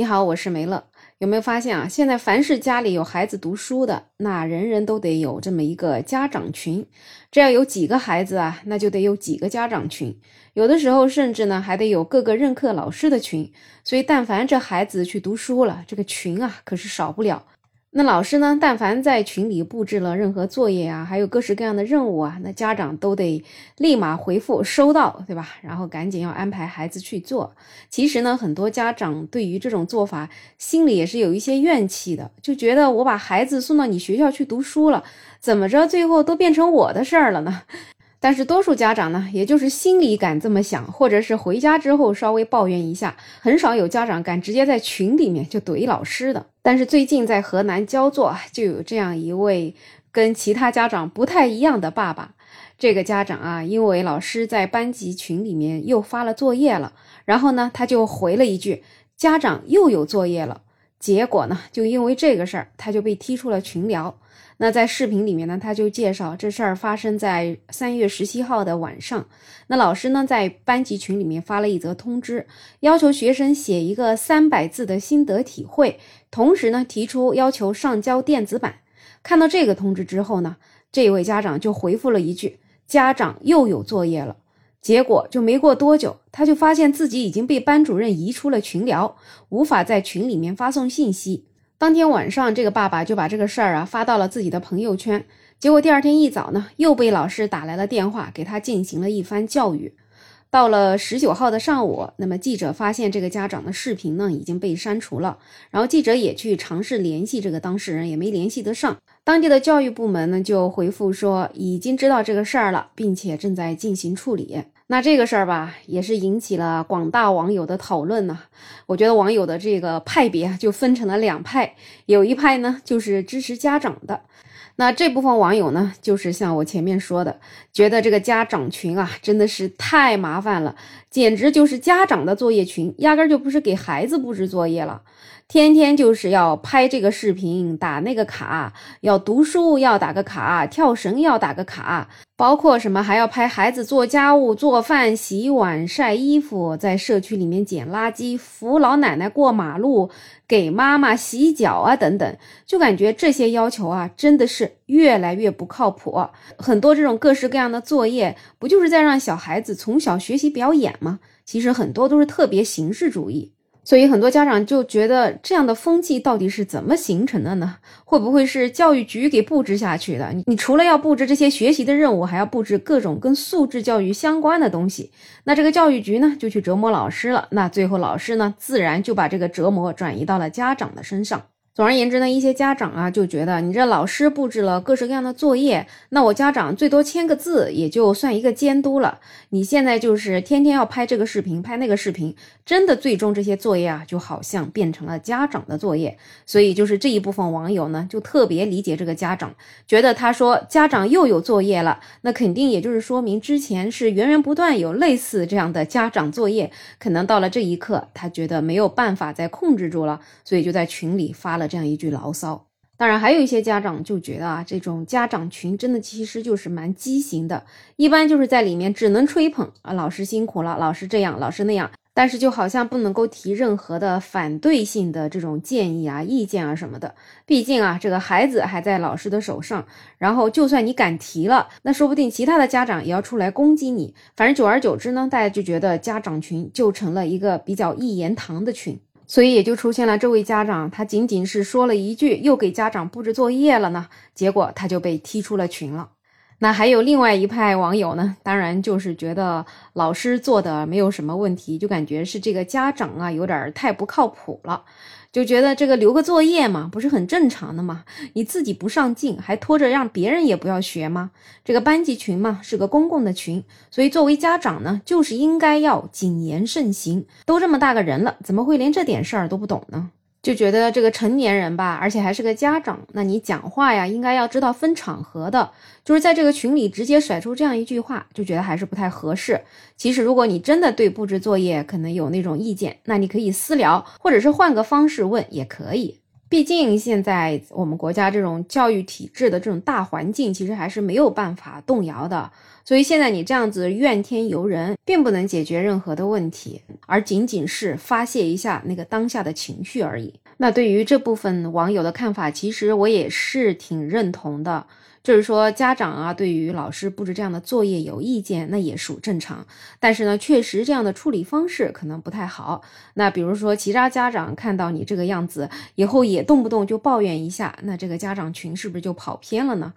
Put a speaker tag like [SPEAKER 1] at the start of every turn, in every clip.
[SPEAKER 1] 你好，我是梅乐。有没有发现啊？现在凡是家里有孩子读书的，那人人都得有这么一个家长群。这要有几个孩子啊，那就得有几个家长群。有的时候甚至呢，还得有各个任课老师的群。所以，但凡这孩子去读书了，这个群啊，可是少不了。那老师呢？但凡在群里布置了任何作业啊，还有各式各样的任务啊，那家长都得立马回复收到，对吧？然后赶紧要安排孩子去做。其实呢，很多家长对于这种做法心里也是有一些怨气的，就觉得我把孩子送到你学校去读书了，怎么着最后都变成我的事儿了呢？但是多数家长呢，也就是心里敢这么想，或者是回家之后稍微抱怨一下，很少有家长敢直接在群里面就怼老师的。但是最近在河南焦作就有这样一位跟其他家长不太一样的爸爸。这个家长啊，因为老师在班级群里面又发了作业了，然后呢，他就回了一句：“家长又有作业了。”结果呢，就因为这个事儿，他就被踢出了群聊。那在视频里面呢，他就介绍这事儿发生在三月十七号的晚上。那老师呢，在班级群里面发了一则通知，要求学生写一个三百字的心得体会，同时呢，提出要求上交电子版。看到这个通知之后呢，这位家长就回复了一句：“家长又有作业了。”结果就没过多久，他就发现自己已经被班主任移出了群聊，无法在群里面发送信息。当天晚上，这个爸爸就把这个事儿啊发到了自己的朋友圈。结果第二天一早呢，又被老师打来了电话，给他进行了一番教育。到了十九号的上午，那么记者发现这个家长的视频呢已经被删除了。然后记者也去尝试联系这个当事人，也没联系得上。当地的教育部门呢就回复说，已经知道这个事儿了，并且正在进行处理。那这个事儿吧，也是引起了广大网友的讨论呢。我觉得网友的这个派别就分成了两派，有一派呢就是支持家长的，那这部分网友呢，就是像我前面说的，觉得这个家长群啊真的是太麻烦了，简直就是家长的作业群，压根就不是给孩子布置作业了。天天就是要拍这个视频，打那个卡，要读书要打个卡，跳绳要打个卡，包括什么还要拍孩子做家务、做饭、洗碗、晒衣服，在社区里面捡垃圾、扶老奶奶过马路、给妈妈洗脚啊等等，就感觉这些要求啊真的是越来越不靠谱。很多这种各式各样的作业，不就是在让小孩子从小学习表演吗？其实很多都是特别形式主义。所以很多家长就觉得这样的风气到底是怎么形成的呢？会不会是教育局给布置下去的？你你除了要布置这些学习的任务，还要布置各种跟素质教育相关的东西。那这个教育局呢，就去折磨老师了。那最后老师呢，自然就把这个折磨转移到了家长的身上。总而言之呢，一些家长啊就觉得你这老师布置了各式各样的作业，那我家长最多签个字也就算一个监督了。你现在就是天天要拍这个视频，拍那个视频，真的最终这些作业啊就好像变成了家长的作业。所以就是这一部分网友呢就特别理解这个家长，觉得他说家长又有作业了，那肯定也就是说明之前是源源不断有类似这样的家长作业，可能到了这一刻他觉得没有办法再控制住了，所以就在群里发了。这样一句牢骚，当然还有一些家长就觉得啊，这种家长群真的其实就是蛮畸形的，一般就是在里面只能吹捧啊，老师辛苦了，老师这样，老师那样，但是就好像不能够提任何的反对性的这种建议啊、意见啊什么的。毕竟啊，这个孩子还在老师的手上，然后就算你敢提了，那说不定其他的家长也要出来攻击你。反正久而久之呢，大家就觉得家长群就成了一个比较一言堂的群。所以也就出现了这位家长，他仅仅是说了一句“又给家长布置作业了呢”，结果他就被踢出了群了。那还有另外一派网友呢，当然就是觉得老师做的没有什么问题，就感觉是这个家长啊有点太不靠谱了。就觉得这个留个作业嘛，不是很正常的吗？你自己不上进，还拖着让别人也不要学吗？这个班级群嘛，是个公共的群，所以作为家长呢，就是应该要谨言慎行。都这么大个人了，怎么会连这点事儿都不懂呢？就觉得这个成年人吧，而且还是个家长，那你讲话呀，应该要知道分场合的。就是在这个群里直接甩出这样一句话，就觉得还是不太合适。其实，如果你真的对布置作业可能有那种意见，那你可以私聊，或者是换个方式问也可以。毕竟现在我们国家这种教育体制的这种大环境，其实还是没有办法动摇的。所以现在你这样子怨天尤人，并不能解决任何的问题，而仅仅是发泄一下那个当下的情绪而已。那对于这部分网友的看法，其实我也是挺认同的。就是说，家长啊，对于老师布置这样的作业有意见，那也属正常。但是呢，确实这样的处理方式可能不太好。那比如说，其他家长看到你这个样子，以后也动不动就抱怨一下，那这个家长群是不是就跑偏了呢？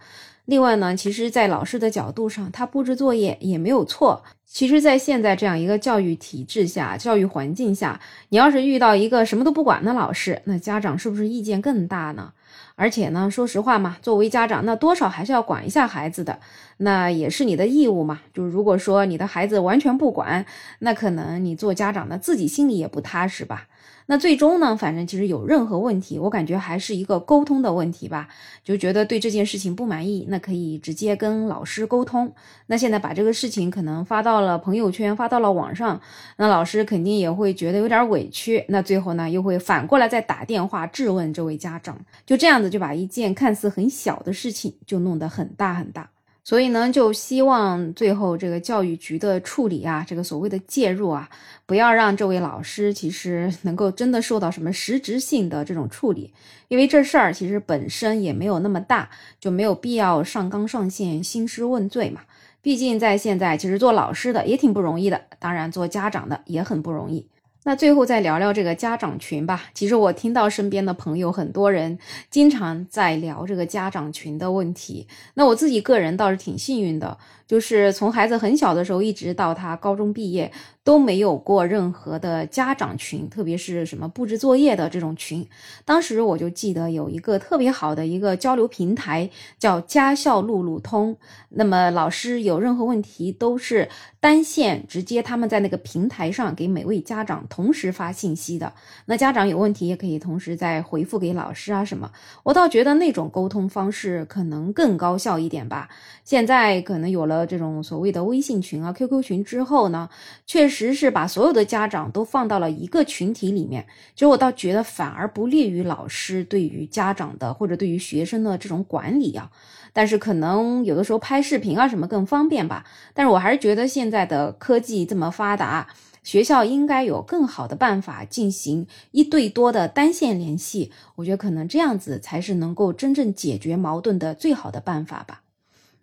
[SPEAKER 1] 另外呢，其实，在老师的角度上，他布置作业也没有错。其实，在现在这样一个教育体制下、教育环境下，你要是遇到一个什么都不管的老师，那家长是不是意见更大呢？而且呢，说实话嘛，作为家长，那多少还是要管一下孩子的，那也是你的义务嘛。就是如果说你的孩子完全不管，那可能你做家长的自己心里也不踏实吧。那最终呢？反正其实有任何问题，我感觉还是一个沟通的问题吧。就觉得对这件事情不满意，那可以直接跟老师沟通。那现在把这个事情可能发到了朋友圈，发到了网上，那老师肯定也会觉得有点委屈。那最后呢，又会反过来再打电话质问这位家长。就这样就把一件看似很小的事情，就弄得很大很大。所以呢，就希望最后这个教育局的处理啊，这个所谓的介入啊，不要让这位老师其实能够真的受到什么实质性的这种处理，因为这事儿其实本身也没有那么大，就没有必要上纲上线、兴师问罪嘛。毕竟在现在，其实做老师的也挺不容易的，当然做家长的也很不容易。那最后再聊聊这个家长群吧。其实我听到身边的朋友很多人经常在聊这个家长群的问题。那我自己个人倒是挺幸运的，就是从孩子很小的时候一直到他高中毕业。都没有过任何的家长群，特别是什么布置作业的这种群。当时我就记得有一个特别好的一个交流平台，叫家校路路通。那么老师有任何问题，都是单线直接他们在那个平台上给每位家长同时发信息的。那家长有问题也可以同时再回复给老师啊什么。我倒觉得那种沟通方式可能更高效一点吧。现在可能有了这种所谓的微信群啊、QQ 群之后呢，确实。实是把所有的家长都放到了一个群体里面，其实我倒觉得反而不利于老师对于家长的或者对于学生的这种管理啊。但是可能有的时候拍视频啊什么更方便吧。但是我还是觉得现在的科技这么发达，学校应该有更好的办法进行一对多的单线联系。我觉得可能这样子才是能够真正解决矛盾的最好的办法吧。